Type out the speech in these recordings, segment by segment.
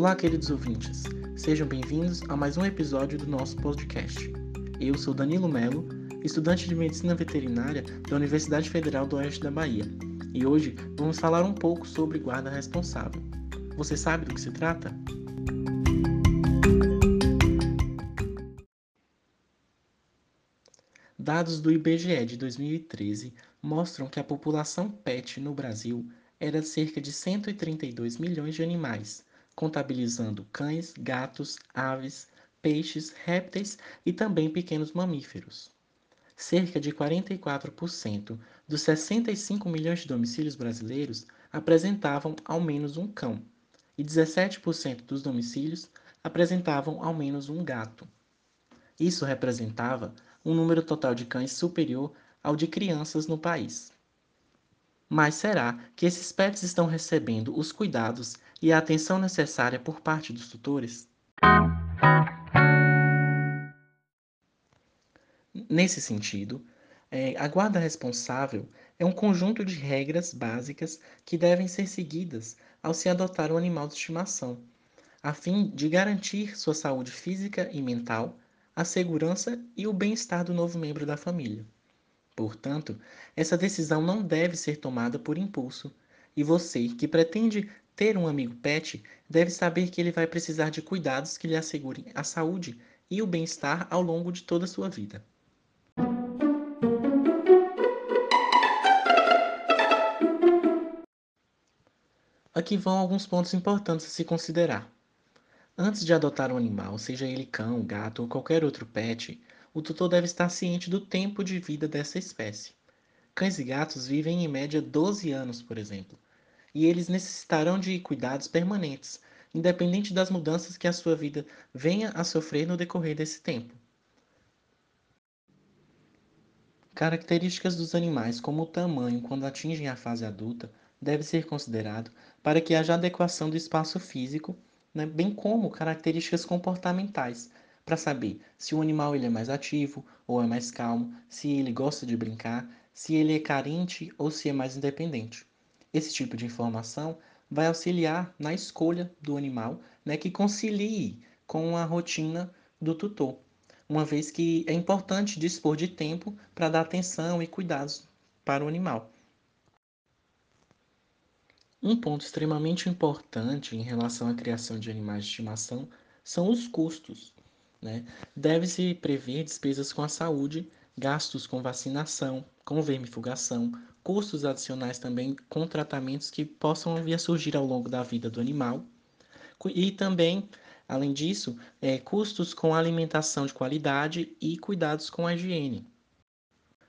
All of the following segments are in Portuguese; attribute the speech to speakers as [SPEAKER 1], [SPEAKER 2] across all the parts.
[SPEAKER 1] Olá, queridos ouvintes. Sejam bem-vindos a mais um episódio do nosso podcast. Eu sou Danilo Melo, estudante de Medicina Veterinária da Universidade Federal do Oeste da Bahia, e hoje vamos falar um pouco sobre guarda responsável. Você sabe do que se trata? Dados do IBGE de 2013 mostram que a população PET no Brasil era cerca de 132 milhões de animais, contabilizando cães, gatos, aves, peixes, répteis e também pequenos mamíferos. Cerca de 44% dos 65 milhões de domicílios brasileiros apresentavam ao menos um cão, e 17% dos domicílios apresentavam ao menos um gato. Isso representava um número total de cães superior ao de crianças no país. Mas será que esses pets estão recebendo os cuidados e a atenção necessária por parte dos tutores? Nesse sentido, é, a guarda responsável é um conjunto de regras básicas que devem ser seguidas ao se adotar um animal de estimação, a fim de garantir sua saúde física e mental, a segurança e o bem-estar do novo membro da família. Portanto, essa decisão não deve ser tomada por impulso, e você que pretende ter um amigo pet deve saber que ele vai precisar de cuidados que lhe assegurem a saúde e o bem-estar ao longo de toda a sua vida. Aqui vão alguns pontos importantes a se considerar. Antes de adotar um animal, seja ele cão, gato ou qualquer outro pet, o tutor deve estar ciente do tempo de vida dessa espécie. Cães e gatos vivem em média 12 anos, por exemplo, e eles necessitarão de cuidados permanentes, independente das mudanças que a sua vida venha a sofrer no decorrer desse tempo. Características dos animais, como o tamanho quando atingem a fase adulta, deve ser considerado para que haja adequação do espaço físico, né, bem como características comportamentais, para saber se o animal ele é mais ativo ou é mais calmo, se ele gosta de brincar, se ele é carente ou se é mais independente. Esse tipo de informação vai auxiliar na escolha do animal, né, que concilie com a rotina do tutor, uma vez que é importante dispor de tempo para dar atenção e cuidados para o animal. Um ponto extremamente importante em relação à criação de animais de estimação são os custos. Né? Deve-se prever despesas com a saúde, gastos com vacinação, com vermifugação, custos adicionais também com tratamentos que possam vir a surgir ao longo da vida do animal. E também, além disso, é, custos com alimentação de qualidade e cuidados com a higiene.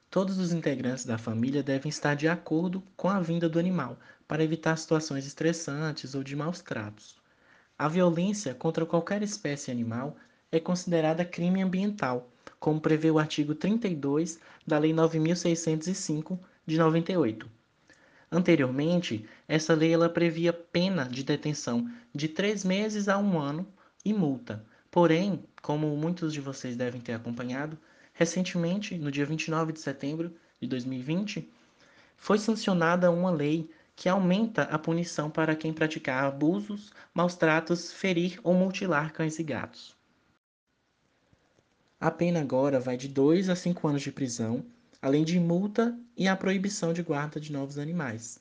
[SPEAKER 1] Todos os integrantes da família devem estar de acordo com a vinda do animal, para evitar situações estressantes ou de maus tratos. A violência contra qualquer espécie animal é considerada crime ambiental, como prevê o artigo 32 da Lei 9605 de 98. Anteriormente, essa lei ela previa pena de detenção de três meses a um ano e multa. Porém, como muitos de vocês devem ter acompanhado, recentemente, no dia 29 de setembro de 2020, foi sancionada uma lei que aumenta a punição para quem praticar abusos, maus tratos, ferir ou mutilar cães e gatos. A pena agora vai de 2 a 5 anos de prisão, além de multa e a proibição de guarda de novos animais.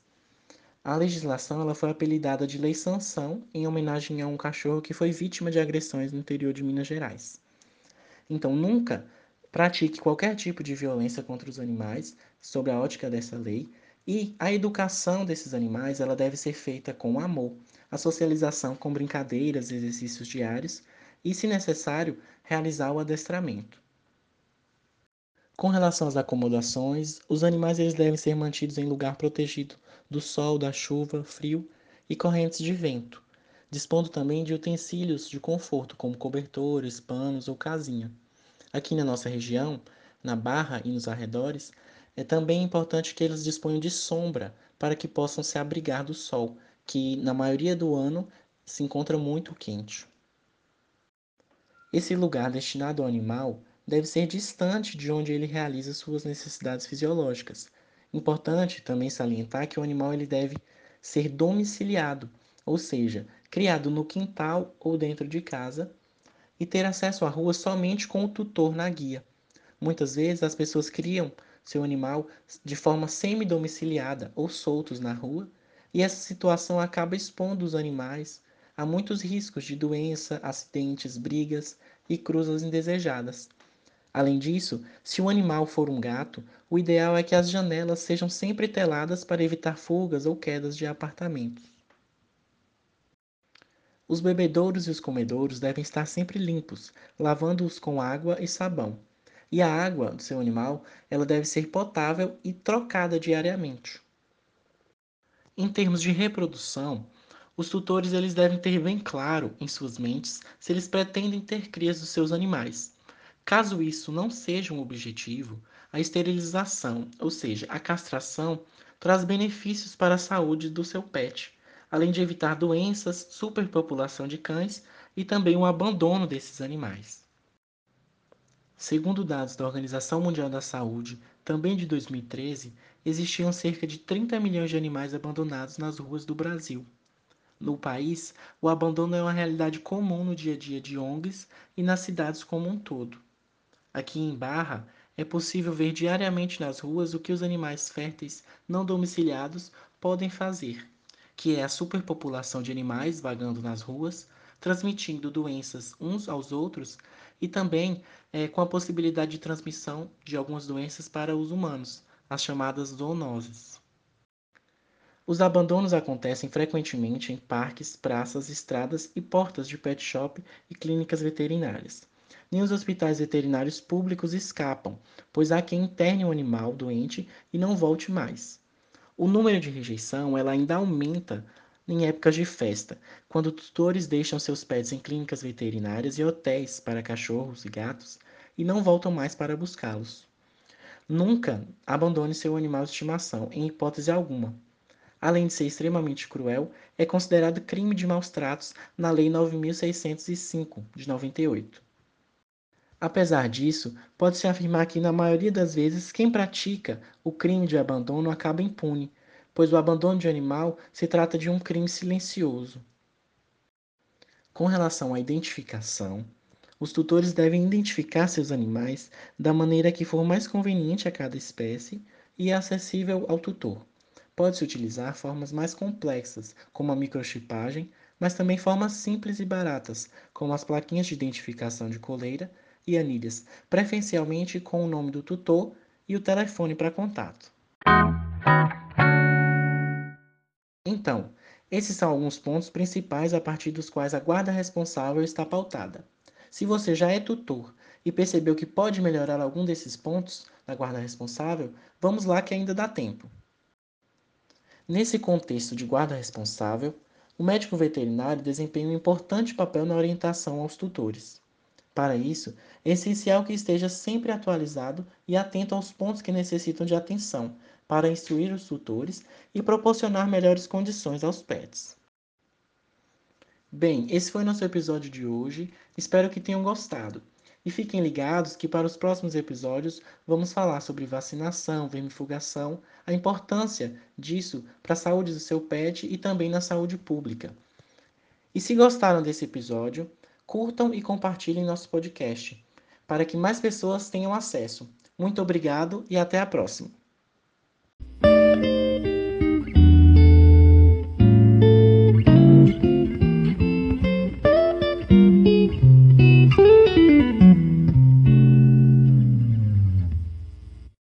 [SPEAKER 1] A legislação ela foi apelidada de Lei Sanção em homenagem a um cachorro que foi vítima de agressões no interior de Minas Gerais. Então, nunca pratique qualquer tipo de violência contra os animais, sob a ótica dessa lei, e a educação desses animais ela deve ser feita com amor, a socialização com brincadeiras, exercícios diários e, se necessário, realizar o adestramento. Com relação às acomodações, os animais eles devem ser mantidos em lugar protegido do sol, da chuva, frio e correntes de vento, dispondo também de utensílios de conforto, como cobertores, panos ou casinha. Aqui na nossa região, na Barra e nos arredores, é também importante que eles disponham de sombra para que possam se abrigar do sol, que na maioria do ano se encontra muito quente. Esse lugar destinado ao animal deve ser distante de onde ele realiza suas necessidades fisiológicas. Importante também salientar que o animal ele deve ser domiciliado, ou seja, criado no quintal ou dentro de casa, e ter acesso à rua somente com o tutor na guia. Muitas vezes as pessoas criam seu animal de forma semi-domiciliada ou soltos na rua, e essa situação acaba expondo os animais a muitos riscos de doença, acidentes, brigas e cruzas indesejadas. Além disso, se o animal for um gato, o ideal é que as janelas sejam sempre teladas para evitar fugas ou quedas de apartamentos. Os bebedouros e os comedouros devem estar sempre limpos, lavando-os com água e sabão. E a água do seu animal, ela deve ser potável e trocada diariamente. Em termos de reprodução, os tutores eles devem ter bem claro em suas mentes se eles pretendem ter crias dos seus animais. Caso isso não seja um objetivo, a esterilização, ou seja, a castração, traz benefícios para a saúde do seu pet, além de evitar doenças, superpopulação de cães e também o abandono desses animais. Segundo dados da Organização Mundial da Saúde, também de 2013, existiam cerca de 30 milhões de animais abandonados nas ruas do Brasil. No país, o abandono é uma realidade comum no dia a dia de ONGs e nas cidades como um todo. Aqui em Barra, é possível ver diariamente nas ruas o que os animais férteis não domiciliados podem fazer, que é a superpopulação de animais vagando nas ruas, transmitindo doenças uns aos outros e também é, com a possibilidade de transmissão de algumas doenças para os humanos, as chamadas zoonoses. Os abandonos acontecem frequentemente em parques, praças, estradas e portas de pet shop e clínicas veterinárias. Nem os hospitais veterinários públicos escapam, pois há quem interne o animal doente e não volte mais. O número de rejeição ela ainda aumenta em épocas de festa, quando tutores deixam seus pets em clínicas veterinárias e hotéis para cachorros e gatos e não voltam mais para buscá-los. Nunca abandone seu animal de estimação, em hipótese alguma. Além de ser extremamente cruel, é considerado crime de maus tratos na Lei 9605 de 98. Apesar disso, pode-se afirmar que, na maioria das vezes, quem pratica o crime de abandono acaba impune, pois o abandono de animal se trata de um crime silencioso. Com relação à identificação, os tutores devem identificar seus animais da maneira que for mais conveniente a cada espécie e acessível ao tutor. Pode-se utilizar formas mais complexas, como a microchipagem, mas também formas simples e baratas, como as plaquinhas de identificação de coleira e anilhas, preferencialmente com o nome do tutor e o telefone para contato. Então, esses são alguns pontos principais a partir dos quais a guarda responsável está pautada. Se você já é tutor e percebeu que pode melhorar algum desses pontos da guarda responsável, vamos lá que ainda dá tempo. Nesse contexto de guarda responsável, o médico veterinário desempenha um importante papel na orientação aos tutores. Para isso, é essencial que esteja sempre atualizado e atento aos pontos que necessitam de atenção, para instruir os tutores e proporcionar melhores condições aos pets. Bem, esse foi nosso episódio de hoje. Espero que tenham gostado. E fiquem ligados que para os próximos episódios vamos falar sobre vacinação, vermifugação, a importância disso para a saúde do seu pet e também na saúde pública. E se gostaram desse episódio, curtam e compartilhem nosso podcast, para que mais pessoas tenham acesso. Muito obrigado e até a próxima!